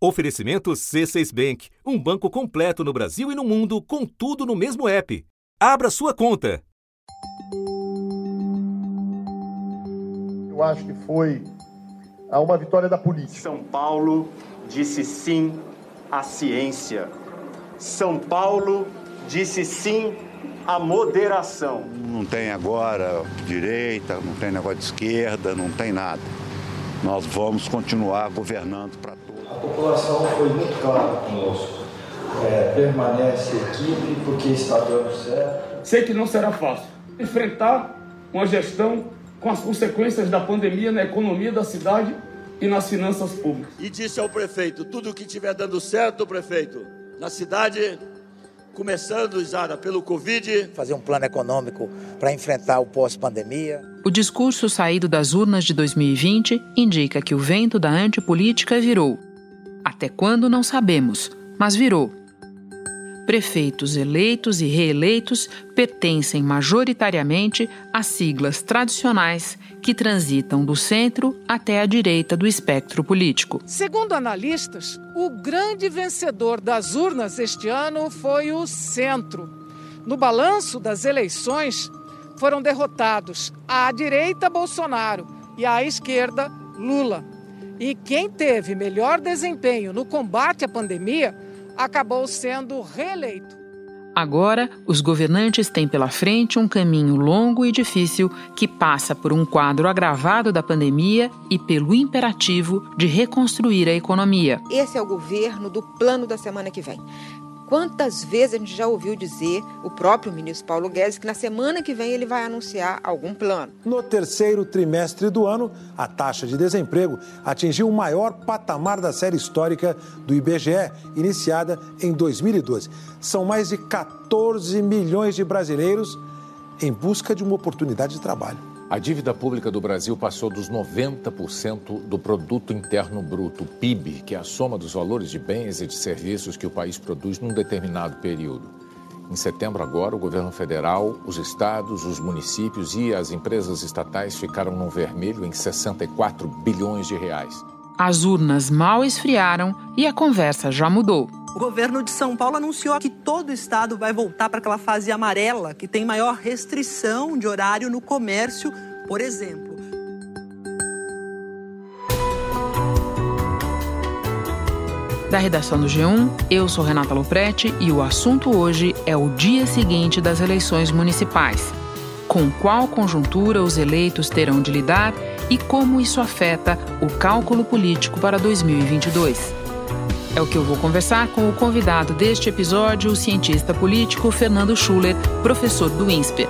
Oferecimento C6 Bank, um banco completo no Brasil e no mundo, com tudo no mesmo app. Abra sua conta. Eu acho que foi uma vitória da política. São Paulo disse sim à ciência. São Paulo disse sim à moderação. Não tem agora direita, não tem negócio de esquerda, não tem nada. Nós vamos continuar governando para todos. A população foi muito clara conosco. É, permanece equipe porque está dando certo. Sei que não será fácil enfrentar uma gestão com as consequências da pandemia na economia da cidade e nas finanças públicas. E disse ao prefeito: tudo que estiver dando certo, prefeito, na cidade, começando, Isara, pelo Covid. Fazer um plano econômico para enfrentar o pós-pandemia. O discurso saído das urnas de 2020 indica que o vento da antipolítica virou. Até quando não sabemos, mas virou. Prefeitos eleitos e reeleitos pertencem majoritariamente às siglas tradicionais que transitam do centro até a direita do espectro político. Segundo analistas, o grande vencedor das urnas este ano foi o centro. No balanço das eleições, foram derrotados à direita Bolsonaro e à esquerda Lula. E quem teve melhor desempenho no combate à pandemia acabou sendo reeleito. Agora, os governantes têm pela frente um caminho longo e difícil que passa por um quadro agravado da pandemia e pelo imperativo de reconstruir a economia. Esse é o governo do plano da semana que vem. Quantas vezes a gente já ouviu dizer, o próprio ministro Paulo Guedes, que na semana que vem ele vai anunciar algum plano? No terceiro trimestre do ano, a taxa de desemprego atingiu o maior patamar da série histórica do IBGE, iniciada em 2012. São mais de 14 milhões de brasileiros em busca de uma oportunidade de trabalho. A dívida pública do Brasil passou dos 90% do produto interno bruto, PIB, que é a soma dos valores de bens e de serviços que o país produz num determinado período. Em setembro agora, o governo federal, os estados, os municípios e as empresas estatais ficaram no vermelho em 64 bilhões de reais. As urnas mal esfriaram e a conversa já mudou. O governo de São Paulo anunciou que todo o estado vai voltar para aquela fase amarela, que tem maior restrição de horário no comércio, por exemplo. Da redação do G1, eu sou Renata Loprete e o assunto hoje é o dia seguinte das eleições municipais. Com qual conjuntura os eleitos terão de lidar e como isso afeta o cálculo político para 2022. É o que eu vou conversar com o convidado deste episódio, o cientista político Fernando Schuller, professor do INSPER.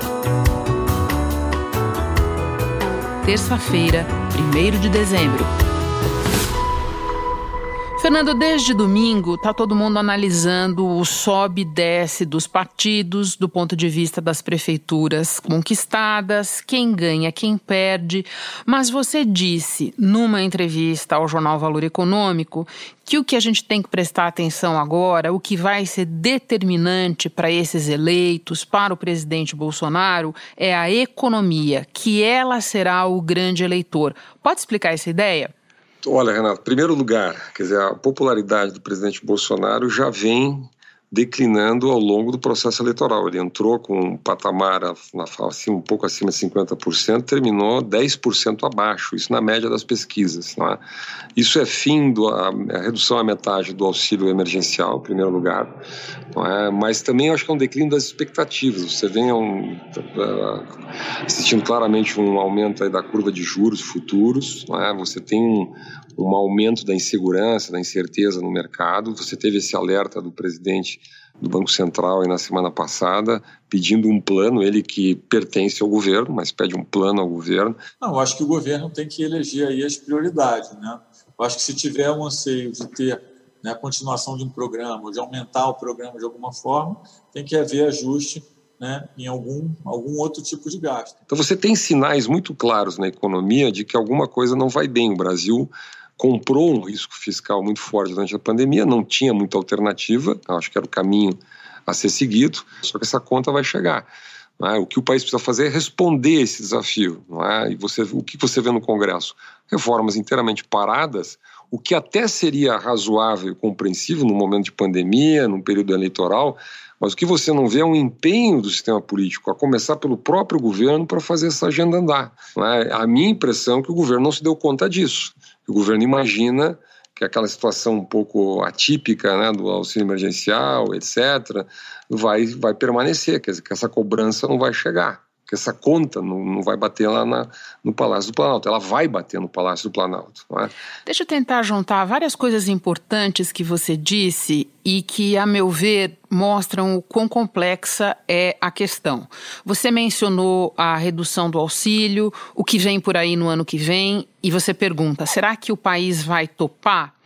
Terça-feira, 1 de dezembro. Fernando, desde domingo está todo mundo analisando o sobe e desce dos partidos do ponto de vista das prefeituras conquistadas, quem ganha, quem perde. Mas você disse numa entrevista ao jornal Valor Econômico que o que a gente tem que prestar atenção agora, o que vai ser determinante para esses eleitos, para o presidente Bolsonaro, é a economia, que ela será o grande eleitor. Pode explicar essa ideia? Olha, Renato, primeiro lugar, quer dizer, a popularidade do presidente Bolsonaro já vem declinando ao longo do processo eleitoral. Ele entrou com um patamar assim, um pouco acima de 50%, terminou 10% abaixo, isso na média das pesquisas. É? Isso é fim da redução à metade do auxílio emergencial, em primeiro lugar, é? mas também acho que é um declínio das expectativas. Você vem um, uh, assistindo claramente um aumento da curva de juros futuros, é? você tem um, um aumento da insegurança, da incerteza no mercado. Você teve esse alerta do presidente do Banco Central aí na semana passada, pedindo um plano, ele que pertence ao governo, mas pede um plano ao governo. Não, acho que o governo tem que eleger aí as prioridades, né? Eu acho que se tiver um anseio de ter né, a continuação de um programa, de aumentar o programa de alguma forma, tem que haver ajuste né, em algum, algum outro tipo de gasto. Então você tem sinais muito claros na economia de que alguma coisa não vai bem. O Brasil comprou um risco fiscal muito forte durante a pandemia, não tinha muita alternativa, acho que era o caminho a ser seguido, só que essa conta vai chegar. É? O que o país precisa fazer é responder esse desafio. É? E você, o que você vê no Congresso? Reformas inteiramente paradas, o que até seria razoável e compreensível no momento de pandemia, num período eleitoral, mas o que você não vê é um empenho do sistema político, a começar pelo próprio governo, para fazer essa agenda andar. É? A minha impressão é que o governo não se deu conta disso. O governo imagina que aquela situação um pouco atípica né, do auxílio emergencial, etc., vai, vai permanecer, quer dizer, que essa cobrança não vai chegar, que essa conta não, não vai bater lá na, no Palácio do Planalto, ela vai bater no Palácio do Planalto. É? Deixa eu tentar juntar várias coisas importantes que você disse e que, a meu ver, mostram o quão complexa é a questão. Você mencionou a redução do auxílio, o que vem por aí no ano que vem, e você pergunta: será que o país vai topar?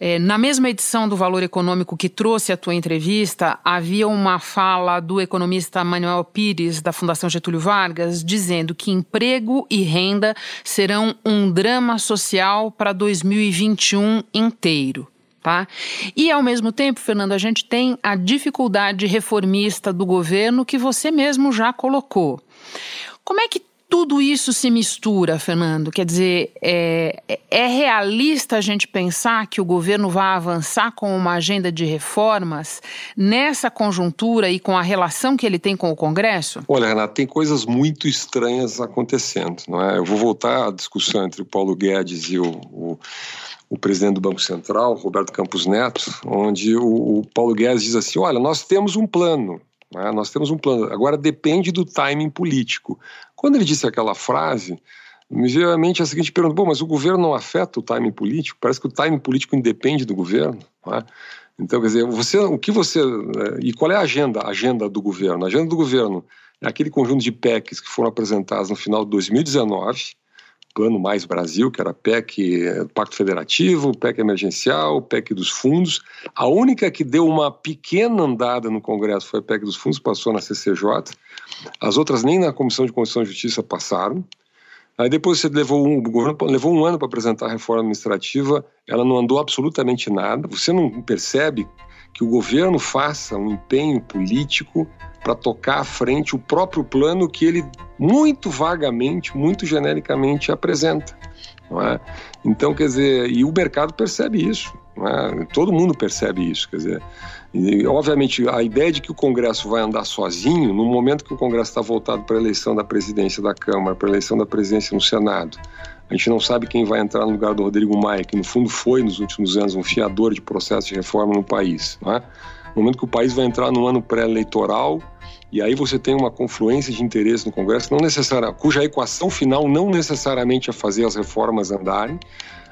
É, na mesma edição do Valor Econômico que trouxe a tua entrevista, havia uma fala do economista Manuel Pires, da Fundação Getúlio Vargas, dizendo que emprego e renda serão um drama social para 2021 inteiro. Tá? E ao mesmo tempo, Fernando, a gente tem a dificuldade reformista do governo que você mesmo já colocou. Como é que tudo isso se mistura, Fernando? Quer dizer, é, é, realista a gente pensar que o governo vai avançar com uma agenda de reformas nessa conjuntura e com a relação que ele tem com o Congresso? Olha, Renato, tem coisas muito estranhas acontecendo, não é? Eu vou voltar à discussão entre o Paulo Guedes e o, o o presidente do Banco Central, Roberto Campos Neto, onde o, o Paulo Guedes diz assim: olha, nós temos um plano, né? nós temos um plano, agora depende do timing político. Quando ele disse aquela frase, me veio à mente a seguinte pergunta: bom, mas o governo não afeta o timing político? Parece que o timing político independe do governo. É? Então, quer dizer, você, o que você. Eh, e qual é a agenda, a agenda do governo? A agenda do governo é aquele conjunto de PECs que foram apresentados no final de 2019 Plano Mais Brasil, que era PEC, Pacto Federativo, PEC Emergencial, PEC dos Fundos. A única que deu uma pequena andada no Congresso foi a PEC dos Fundos, passou na CCJ. As outras nem na Comissão de Constituição e Justiça passaram. Aí depois você levou um, o governo levou um ano para apresentar a reforma administrativa, ela não andou absolutamente nada. Você não percebe que o governo faça um empenho político para tocar à frente o próprio plano que ele muito vagamente, muito genericamente apresenta. É? Então, quer dizer, e o mercado percebe isso, é? todo mundo percebe isso, quer dizer, e, obviamente a ideia de que o Congresso vai andar sozinho, no momento que o Congresso está voltado para a eleição da presidência da Câmara, para a eleição da presidência no Senado, a gente não sabe quem vai entrar no lugar do Rodrigo Maia, que no fundo foi nos últimos anos um fiador de processo de reforma no país. É? No momento que o país vai entrar no ano pré-eleitoral, e aí você tem uma confluência de interesse no Congresso, não cuja equação final não necessariamente é fazer as reformas andarem.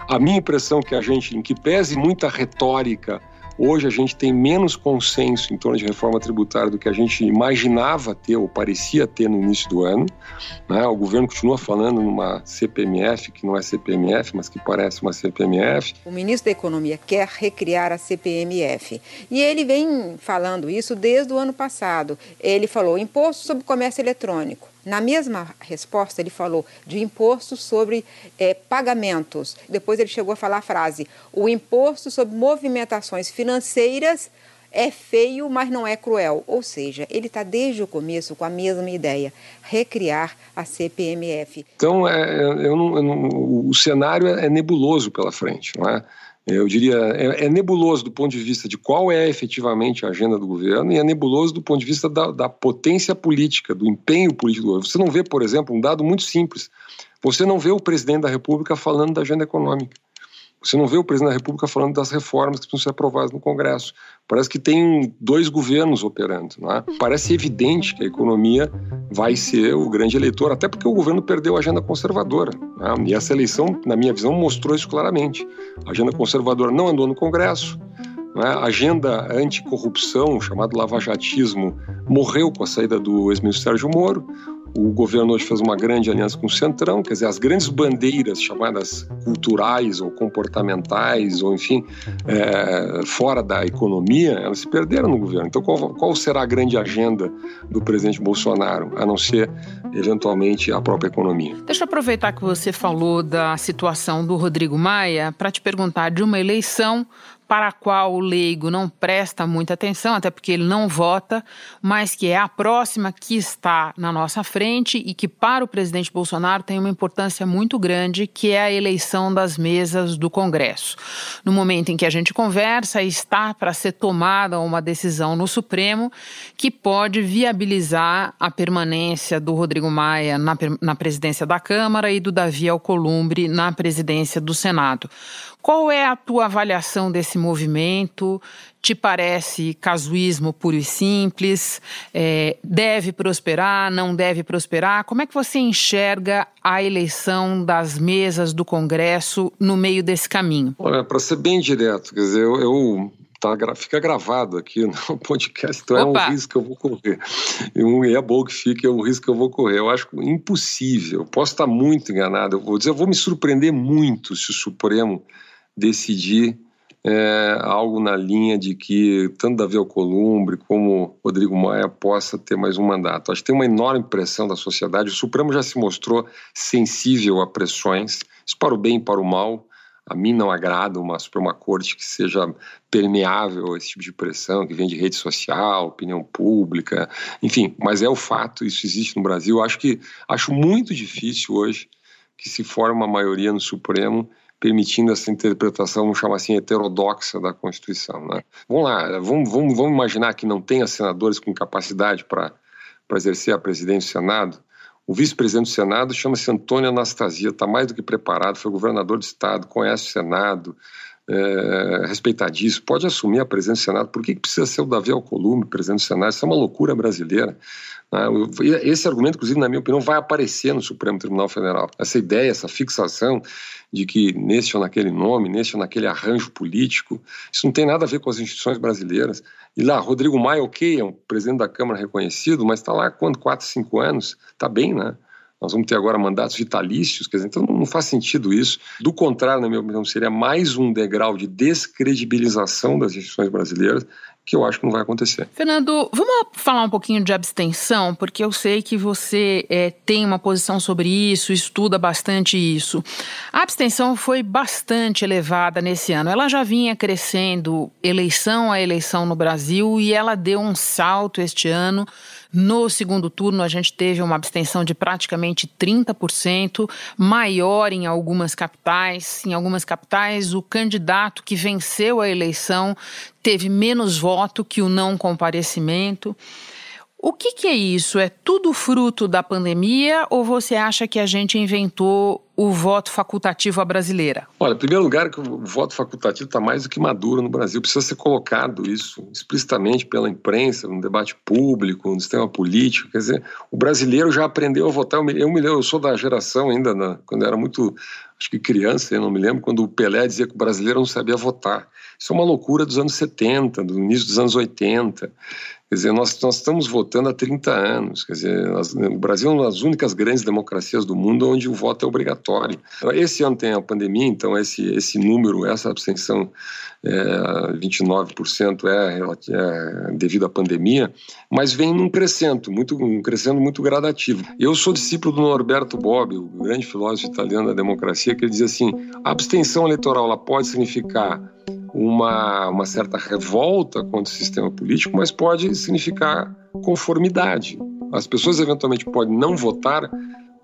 A minha impressão é que a gente, em que pese muita retórica Hoje a gente tem menos consenso em torno de reforma tributária do que a gente imaginava ter ou parecia ter no início do ano. Né? O governo continua falando numa CPMF, que não é CPMF, mas que parece uma CPMF. O ministro da Economia quer recriar a CPMF. E ele vem falando isso desde o ano passado. Ele falou imposto sobre comércio eletrônico. Na mesma resposta, ele falou de imposto sobre é, pagamentos. Depois ele chegou a falar a frase: o imposto sobre movimentações financeiras é feio, mas não é cruel. Ou seja, ele está desde o começo com a mesma ideia: recriar a CPMF. Então, é, eu não, eu não, o cenário é nebuloso pela frente, não é? Eu diria, é, é, nebuloso do ponto de vista de qual é efetivamente a agenda do governo e é nebuloso do ponto de vista da, da potência política, do empenho político do governo. Você não vê, por exemplo, um dado muito simples. Você não vê o presidente da República falando da agenda econômica. Você não vê o presidente da República falando das reformas que precisam ser aprovadas no Congresso. Parece que tem dois governos operando. É? Parece evidente que a economia vai ser o grande eleitor, até porque o governo perdeu a agenda conservadora. É? E essa eleição, na minha visão, mostrou isso claramente. A agenda conservadora não andou no Congresso. É? A agenda anticorrupção, chamado lavajatismo, morreu com a saída do ex-ministro Sérgio Moro. O governo hoje fez uma grande aliança com o Centrão, quer dizer, as grandes bandeiras chamadas culturais ou comportamentais, ou enfim, é, fora da economia, elas se perderam no governo. Então, qual, qual será a grande agenda do presidente Bolsonaro, a não ser, eventualmente, a própria economia? Deixa eu aproveitar que você falou da situação do Rodrigo Maia para te perguntar de uma eleição para a qual o leigo não presta muita atenção, até porque ele não vota, mas que é a próxima que está na nossa frente e que para o presidente Bolsonaro tem uma importância muito grande, que é a eleição das mesas do Congresso. No momento em que a gente conversa, está para ser tomada uma decisão no Supremo que pode viabilizar a permanência do Rodrigo Maia na, na presidência da Câmara e do Davi Alcolumbre na presidência do Senado. Qual é a tua avaliação desse movimento? Te parece casuísmo puro e simples? É, deve prosperar? Não deve prosperar? Como é que você enxerga a eleição das mesas do Congresso no meio desse caminho? Olha, para ser bem direto, quer dizer, eu, eu tá, fica gravado aqui no podcast, então Opa. é um risco que eu vou correr. E é bom que fique, é um risco que eu vou correr. Eu acho impossível, posso estar muito enganado, eu vou dizer, eu vou me surpreender muito se o Supremo decidir é, algo na linha de que tanto Davi Alcolumbre como Rodrigo Maia possa ter mais um mandato. Acho que tem uma enorme pressão da sociedade. O Supremo já se mostrou sensível a pressões, isso para o bem e para o mal. A mim não agrada uma Suprema Corte que seja permeável a esse tipo de pressão, que vem de rede social, opinião pública, enfim, mas é o fato, isso existe no Brasil. Acho que acho muito difícil hoje que se forme uma maioria no Supremo permitindo essa interpretação, vamos chamar assim, heterodoxa da Constituição. Né? Vamos lá, vamos, vamos, vamos imaginar que não tenha senadores com capacidade para exercer a presidência do Senado. O vice-presidente do Senado chama-se Antônio Anastasia, está mais do que preparado, foi governador do Estado, conhece o Senado, é, respeitadíssimo, pode assumir a presidência do Senado. Por que, que precisa ser o Davi Alcolumbre presidente do Senado? Isso é uma loucura brasileira. Né? Esse argumento, inclusive, na minha opinião, vai aparecer no Supremo Tribunal Federal. Essa ideia, essa fixação de que nesse ou naquele nome, nesse ou naquele arranjo político, isso não tem nada a ver com as instituições brasileiras. E lá, Rodrigo Maia, ok, é um presidente da Câmara reconhecido, mas está lá há quanto? Quatro, cinco anos? Está bem, né? Nós vamos ter agora mandatos vitalícios, quer dizer, então não faz sentido isso. Do contrário, na minha opinião, seria mais um degrau de descredibilização das instituições brasileiras que eu acho que não vai acontecer. Fernando, vamos falar um pouquinho de abstenção, porque eu sei que você é, tem uma posição sobre isso, estuda bastante isso. A abstenção foi bastante elevada nesse ano. Ela já vinha crescendo eleição a eleição no Brasil e ela deu um salto este ano no segundo turno, a gente teve uma abstenção de praticamente 30%, maior em algumas capitais. Em algumas capitais, o candidato que venceu a eleição teve menos voto que o não comparecimento. O que, que, é isso? É tudo fruto da pandemia ou você acha que a gente inventou o voto facultativo à brasileira? Olha, em primeiro lugar, que o voto facultativo está mais do que maduro no Brasil. Precisa ser colocado isso explicitamente pela imprensa, no debate público, no sistema político. Quer dizer, o brasileiro já aprendeu a votar. Eu me, lembro, eu sou da geração ainda, na, quando eu era muito, acho que criança, eu não me lembro, quando o Pelé dizia que o brasileiro não sabia votar. Isso é uma loucura dos anos 70, do início dos anos 80. Quer dizer, nós, nós estamos votando há 30 anos. Quer dizer, nós, o Brasil é uma das únicas grandes democracias do mundo onde o voto é obrigatório. Esse ano tem a pandemia, então esse, esse número, essa abstenção, é, 29% é, é devido à pandemia, mas vem num crescendo, muito, um crescendo muito gradativo. Eu sou discípulo do Norberto Bobbio, o grande filósofo italiano da democracia, que ele diz assim, a abstenção eleitoral ela pode significar uma, uma certa revolta contra o sistema político, mas pode significar conformidade. As pessoas eventualmente podem não votar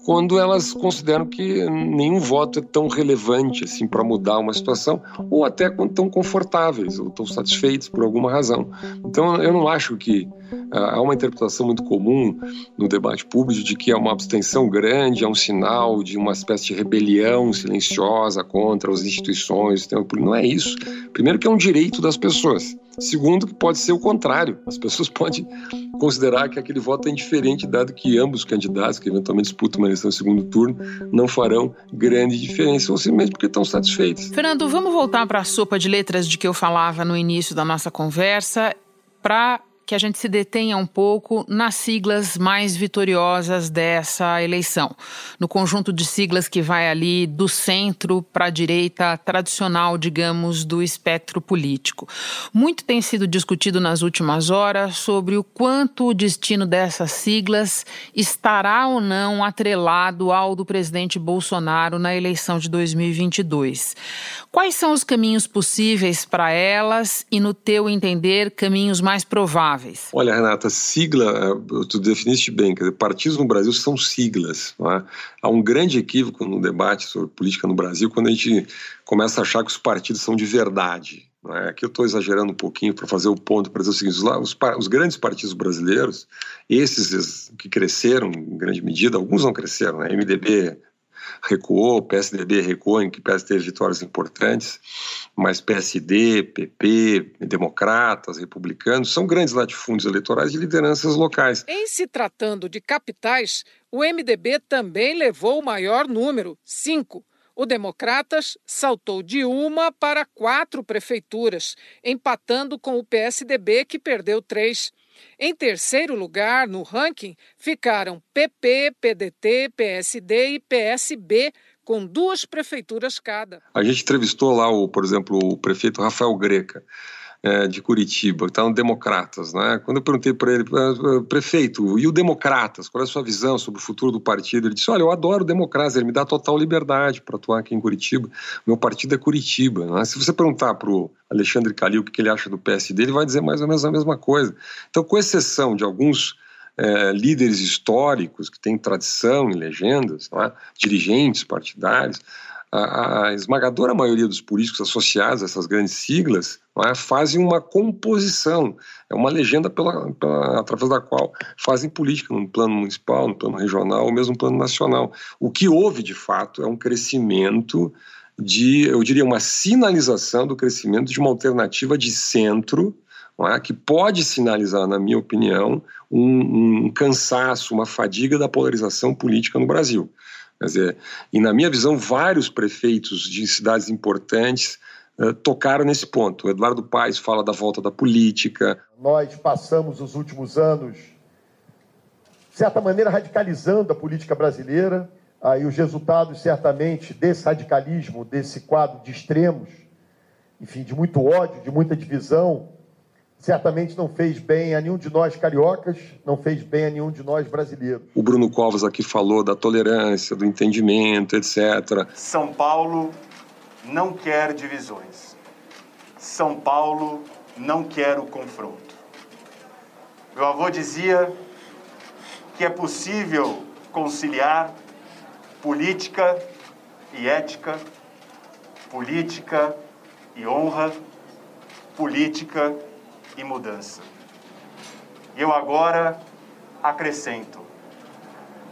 quando elas consideram que nenhum voto é tão relevante assim para mudar uma situação, ou até quando estão confortáveis ou estão satisfeitos por alguma razão. Então, eu não acho que há uma interpretação muito comum no debate público de que é uma abstenção grande é um sinal de uma espécie de rebelião silenciosa contra as instituições. Não é isso. Primeiro, que é um direito das pessoas. Segundo, que pode ser o contrário. As pessoas podem considerar que aquele voto é indiferente, dado que ambos os candidatos que eventualmente disputam uma eleição no segundo turno não farão grande diferença, ou simplesmente porque estão satisfeitos. Fernando, vamos voltar para a sopa de letras de que eu falava no início da nossa conversa, para que a gente se detenha um pouco nas siglas mais vitoriosas dessa eleição. No conjunto de siglas que vai ali do centro para a direita tradicional, digamos, do espectro político. Muito tem sido discutido nas últimas horas sobre o quanto o destino dessas siglas estará ou não atrelado ao do presidente Bolsonaro na eleição de 2022. Quais são os caminhos possíveis para elas e, no teu entender, caminhos mais prováveis? Olha, Renata, sigla, eh, tu definiste bem, dizer, partidos no Brasil são siglas. É? Há um grande equívoco no debate sobre política no Brasil quando a gente começa a achar que os partidos são de verdade. É? Aqui eu estou exagerando um pouquinho para fazer o ponto, para dizer o seguinte: os, os, grandes partidos brasileiros, esses que cresceram em grande medida, alguns não cresceram, né? MDB recuou, PSDB recuou, em que PS teve vitórias importantes, mas PSD, PP, democratas, republicanos, são grandes latifúndios eleitorais de lideranças locais. Em se tratando de capitais, o MDB também levou o maior número, cinco. O Democratas saltou de uma para quatro prefeituras, empatando com o PSDB, que perdeu três. Em terceiro lugar no ranking ficaram PP, PDT, PSD e PSB, com duas prefeituras cada. A gente entrevistou lá, o, por exemplo, o prefeito Rafael Greca de Curitiba, que está no Democratas, né? Quando eu perguntei para ele, ah, prefeito, e o Democratas, qual é a sua visão sobre o futuro do partido? Ele disse, olha, eu adoro o Democratas, ele me dá total liberdade para atuar aqui em Curitiba, meu partido é Curitiba. Né? Se você perguntar para o Alexandre Calil o que ele acha do PSD, ele vai dizer mais ou menos a mesma coisa. Então, com exceção de alguns é, líderes históricos que têm tradição em legendas, é? dirigentes partidários, a, a, esmagadora maioria dos políticos associados a essas grandes siglas é, fazem uma composição, é uma legenda pela, pela, através da qual fazem política no plano municipal, no plano regional ou mesmo no plano nacional. O que houve, de fato, é um crescimento de, eu diria, uma sinalização do crescimento de uma alternativa de centro é, que pode sinalizar, na minha opinião, um, um cansaço, uma fadiga da polarização política no Brasil. Quer dizer, e na minha visão, vários prefeitos de cidades importantes uh, tocaram nesse ponto. O Eduardo Paes fala da volta da política. Nós passamos os últimos anos, de certa maneira, radicalizando a política brasileira. Aí os resultados, certamente, desse radicalismo, desse quadro de extremos, enfim, de muito ódio, de muita divisão, certamente não fez bem a nenhum de nós cariocas, não fez bem a nenhum de nós brasileiros. O Bruno Covas aqui falou da tolerância, do entendimento, etc. São Paulo não quer divisões. São Paulo não quer o confronto. Meu avô dizia que é possível conciliar política e ética, política e honra, política e e mudança. Eu agora acrescento: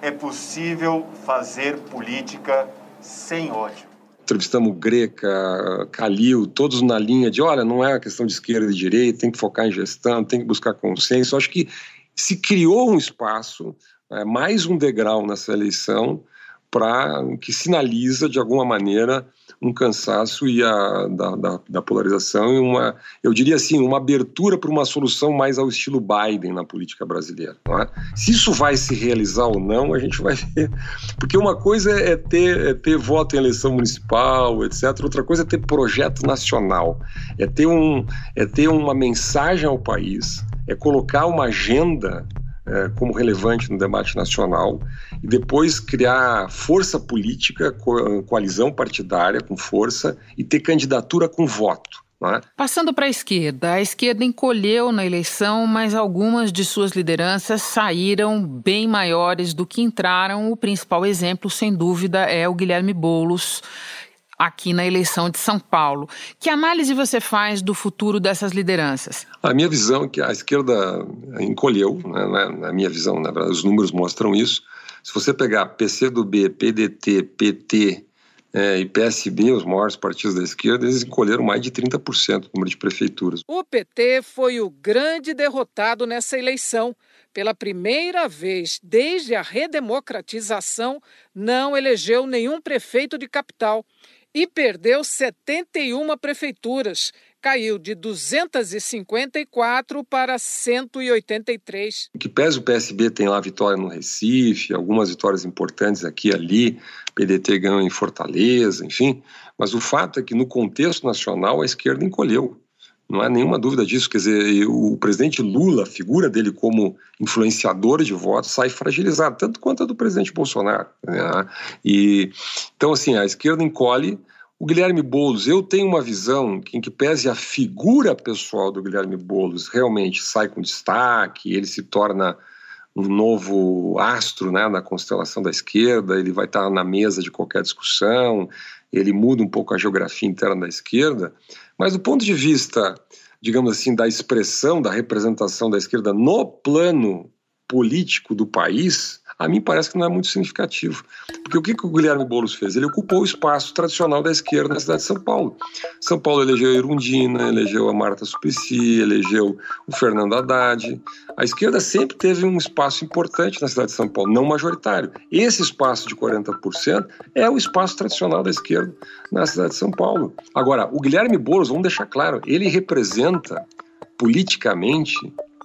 é possível fazer política sem ódio. Entrevistamos Greca, Calil, todos na linha de: olha, não é uma questão de esquerda e direita, tem que focar em gestão, tem que buscar consenso. Acho que se criou um espaço, é, mais um degrau nessa eleição, para que sinaliza de alguma maneira um cansaço e a, da, da, da, polarização e uma, eu diria assim, uma abertura para uma solução mais ao estilo Biden na política brasileira. É? Se isso vai se realizar ou não, a gente vai ver. Porque uma coisa é ter, é ter voto em eleição municipal, etc. Outra coisa é ter projeto nacional, é ter, um, é ter uma mensagem ao país, é colocar uma agenda é, como relevante no debate nacional e depois criar força política, co coalizão partidária com força e ter candidatura com voto. É? Passando para a esquerda, a esquerda encolheu na eleição, mas algumas de suas lideranças saíram bem maiores do que entraram. O principal exemplo, sem dúvida, é o Guilherme Boulos, aqui na eleição de São Paulo. Que análise você faz do futuro dessas lideranças? A minha visão é que a esquerda encolheu, né, na minha visão, na verdade, os números mostram isso. Se você pegar PCdoB, PDT, PT é, e PSB, os maiores partidos da esquerda, eles encolheram mais de 30% do número de prefeituras. O PT foi o grande derrotado nessa eleição. Pela primeira vez desde a redemocratização, não elegeu nenhum prefeito de capital e perdeu 71 prefeituras, caiu de 254 para 183. O que pese o PSB tem lá vitória no Recife, algumas vitórias importantes aqui e ali, PDT ganhou em Fortaleza, enfim, mas o fato é que no contexto nacional a esquerda encolheu. Não há nenhuma dúvida disso. Quer dizer, o presidente Lula, a figura dele como influenciador de votos, sai fragilizado, tanto quanto a do presidente Bolsonaro. Né? E, então, assim, a esquerda encolhe. O Guilherme Boulos, eu tenho uma visão que, em que pese a figura pessoal do Guilherme Boulos realmente sai com destaque, ele se torna um novo astro né, na constelação da esquerda, ele vai estar na mesa de qualquer discussão, ele muda um pouco a geografia interna da esquerda, mas do ponto de vista, digamos assim, da expressão, da representação da esquerda no plano político do país, a mim parece que não é muito significativo. Porque o que, que o Guilherme Boulos fez? Ele ocupou o espaço tradicional da esquerda na cidade de São Paulo. São Paulo elegeu a Irundina, elegeu a Marta Suplicy, elegeu o Fernando Haddad. A esquerda sempre teve um espaço importante na cidade de São Paulo, não majoritário. Esse espaço de 40% é o espaço tradicional da esquerda na cidade de São Paulo. Agora, o Guilherme Boulos, vamos deixar claro, ele representa politicamente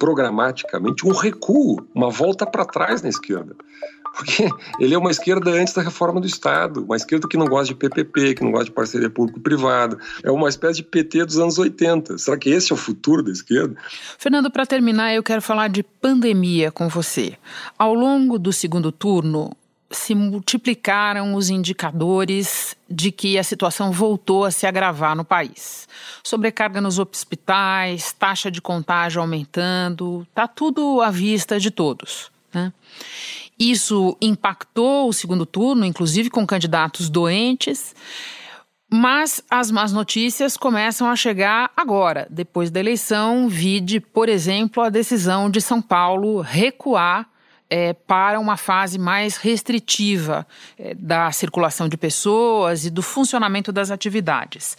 programaticamente um recuo, uma volta para trás na esquerda. Porque ele é uma esquerda antes da reforma do Estado, uma esquerda que não gosta de PPP, que não gosta de parceria público-privada. É uma espécie de PT dos anos 80. Será que esse é o futuro da esquerda? Fernando, para terminar, eu quero falar de pandemia com você. Ao longo do segundo turno, se multiplicaram os indicadores de que a situação voltou a se agravar no país. Sobrecarga nos hospitais, taxa de contágio aumentando, está tudo à vista de todos. Né? Isso impactou o segundo turno, inclusive com candidatos doentes. Mas as más notícias começam a chegar agora, depois da eleição. Vide, por exemplo, a decisão de São Paulo recuar é, para uma fase mais restritiva é, da circulação de pessoas e do funcionamento das atividades.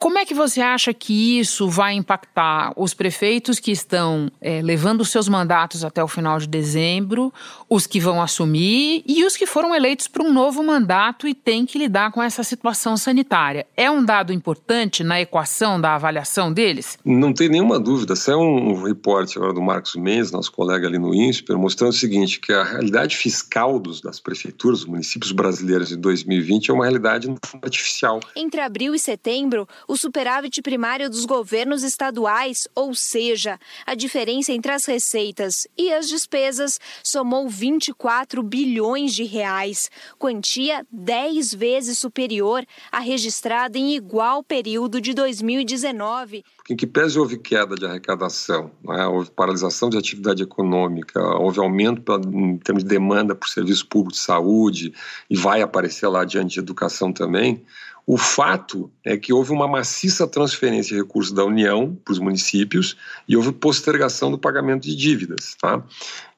Como é que você acha que isso vai impactar os prefeitos que estão é, levando seus mandatos até o final de dezembro, os que vão assumir e os que foram eleitos para um novo mandato e têm que lidar com essa situação sanitária? É um dado importante na equação da avaliação deles? Não tem nenhuma dúvida. Saiu um reporte agora do Marcos Mendes, nosso colega ali no INSPER, mostrando o seguinte, que a realidade fiscal dos, das prefeituras, dos municípios brasileiros de 2020 é uma realidade artificial. Entre abril e setembro, o superávit primário dos governos estaduais, ou seja, a diferença entre as receitas e as despesas, somou 24 bilhões de reais, quantia 10 vezes superior à registrada em igual período de 2019. Em que pese houve queda de arrecadação, né? houve paralisação de atividade econômica, houve aumento em termos de demanda por serviço público de saúde e vai aparecer lá diante de educação também, o fato é que houve uma maciça transferência de recursos da União para os municípios e houve postergação do pagamento de dívidas. Tá?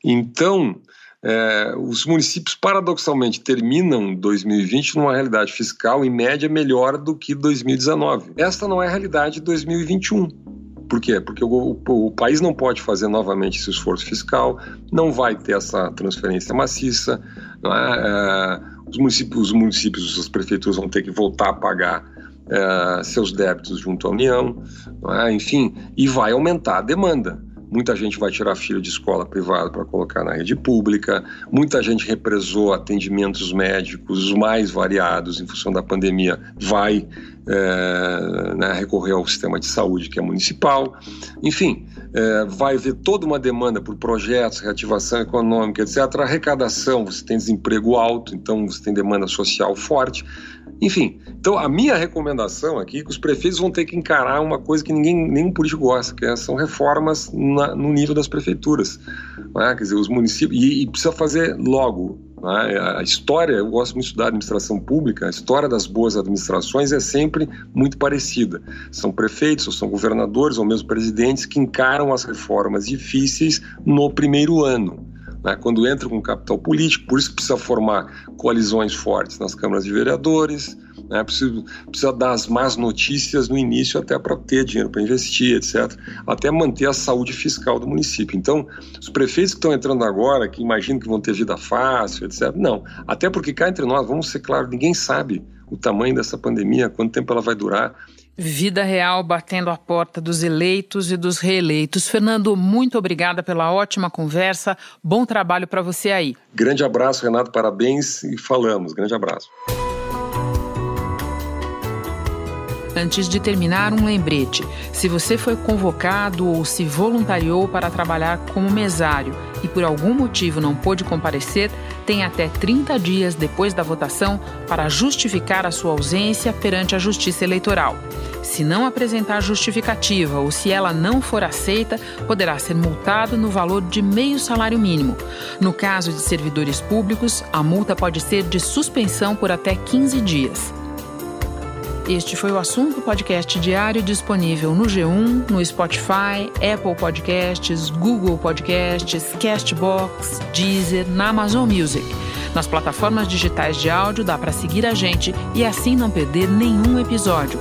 Então, é, os municípios, paradoxalmente, terminam 2020 numa realidade fiscal, em média, melhor do que 2019. Esta não é a realidade de 2021. Por quê? Porque o, o, o, país não pode fazer novamente esse esforço fiscal, não vai ter essa transferência maciça, é? É, os municípios, os municípios, as prefeituras vão ter que voltar a pagar é, seus débitos junto à União, é? enfim, e vai aumentar a demanda. Muita gente vai tirar filho de escola privada para colocar na rede pública, muita gente represou atendimentos médicos os mais variados em função da pandemia, vai é, né, recorrer ao sistema de saúde que é municipal. Enfim, é, vai haver toda uma demanda por projetos, reativação econômica, etc. Arrecadação, você tem desemprego alto, então você tem demanda social forte. Enfim, então a minha recomendação aqui é que os prefeitos vão ter que encarar uma coisa que ninguém, nenhum político gosta, que é, são reformas na, no nível das prefeituras. Né? Quer dizer, os municípios. E, e precisa fazer logo. Né? A história, eu gosto muito de estudar administração pública, a história das boas administrações é sempre muito parecida. São prefeitos, ou são governadores, ou mesmo presidentes que encaram as reformas difíceis no primeiro ano né, quando entra com capital político, por isso precisa formar coalizões fortes nas câmaras de vereadores, né, precisa, precisa dar as más notícias no início até para ter dinheiro para investir, etc., até manter a saúde fiscal do município. Então, os prefeitos que estão entrando agora, que imaginam que vão ter vida fácil, etc., não. Até porque cá entre nós, vamos ser claros, ninguém sabe o tamanho dessa pandemia, quanto tempo ela vai durar. Vida real batendo a porta dos eleitos e dos reeleitos. Fernando, muito obrigada pela ótima conversa. Bom trabalho para você aí. Grande abraço, Renato. Parabéns e falamos. Grande abraço. Antes de terminar, um lembrete. Se você foi convocado ou se voluntariou para trabalhar como mesário e por algum motivo não pôde comparecer, tem até 30 dias depois da votação para justificar a sua ausência perante a Justiça Eleitoral. Se não apresentar justificativa ou se ela não for aceita, poderá ser multado no valor de meio salário mínimo. No caso de servidores públicos, a multa pode ser de suspensão por até 15 dias. Este foi o assunto podcast diário disponível no G1, no Spotify, Apple Podcasts, Google Podcasts, Castbox, Deezer, na Amazon Music. Nas plataformas digitais de áudio dá para seguir a gente e assim não perder nenhum episódio.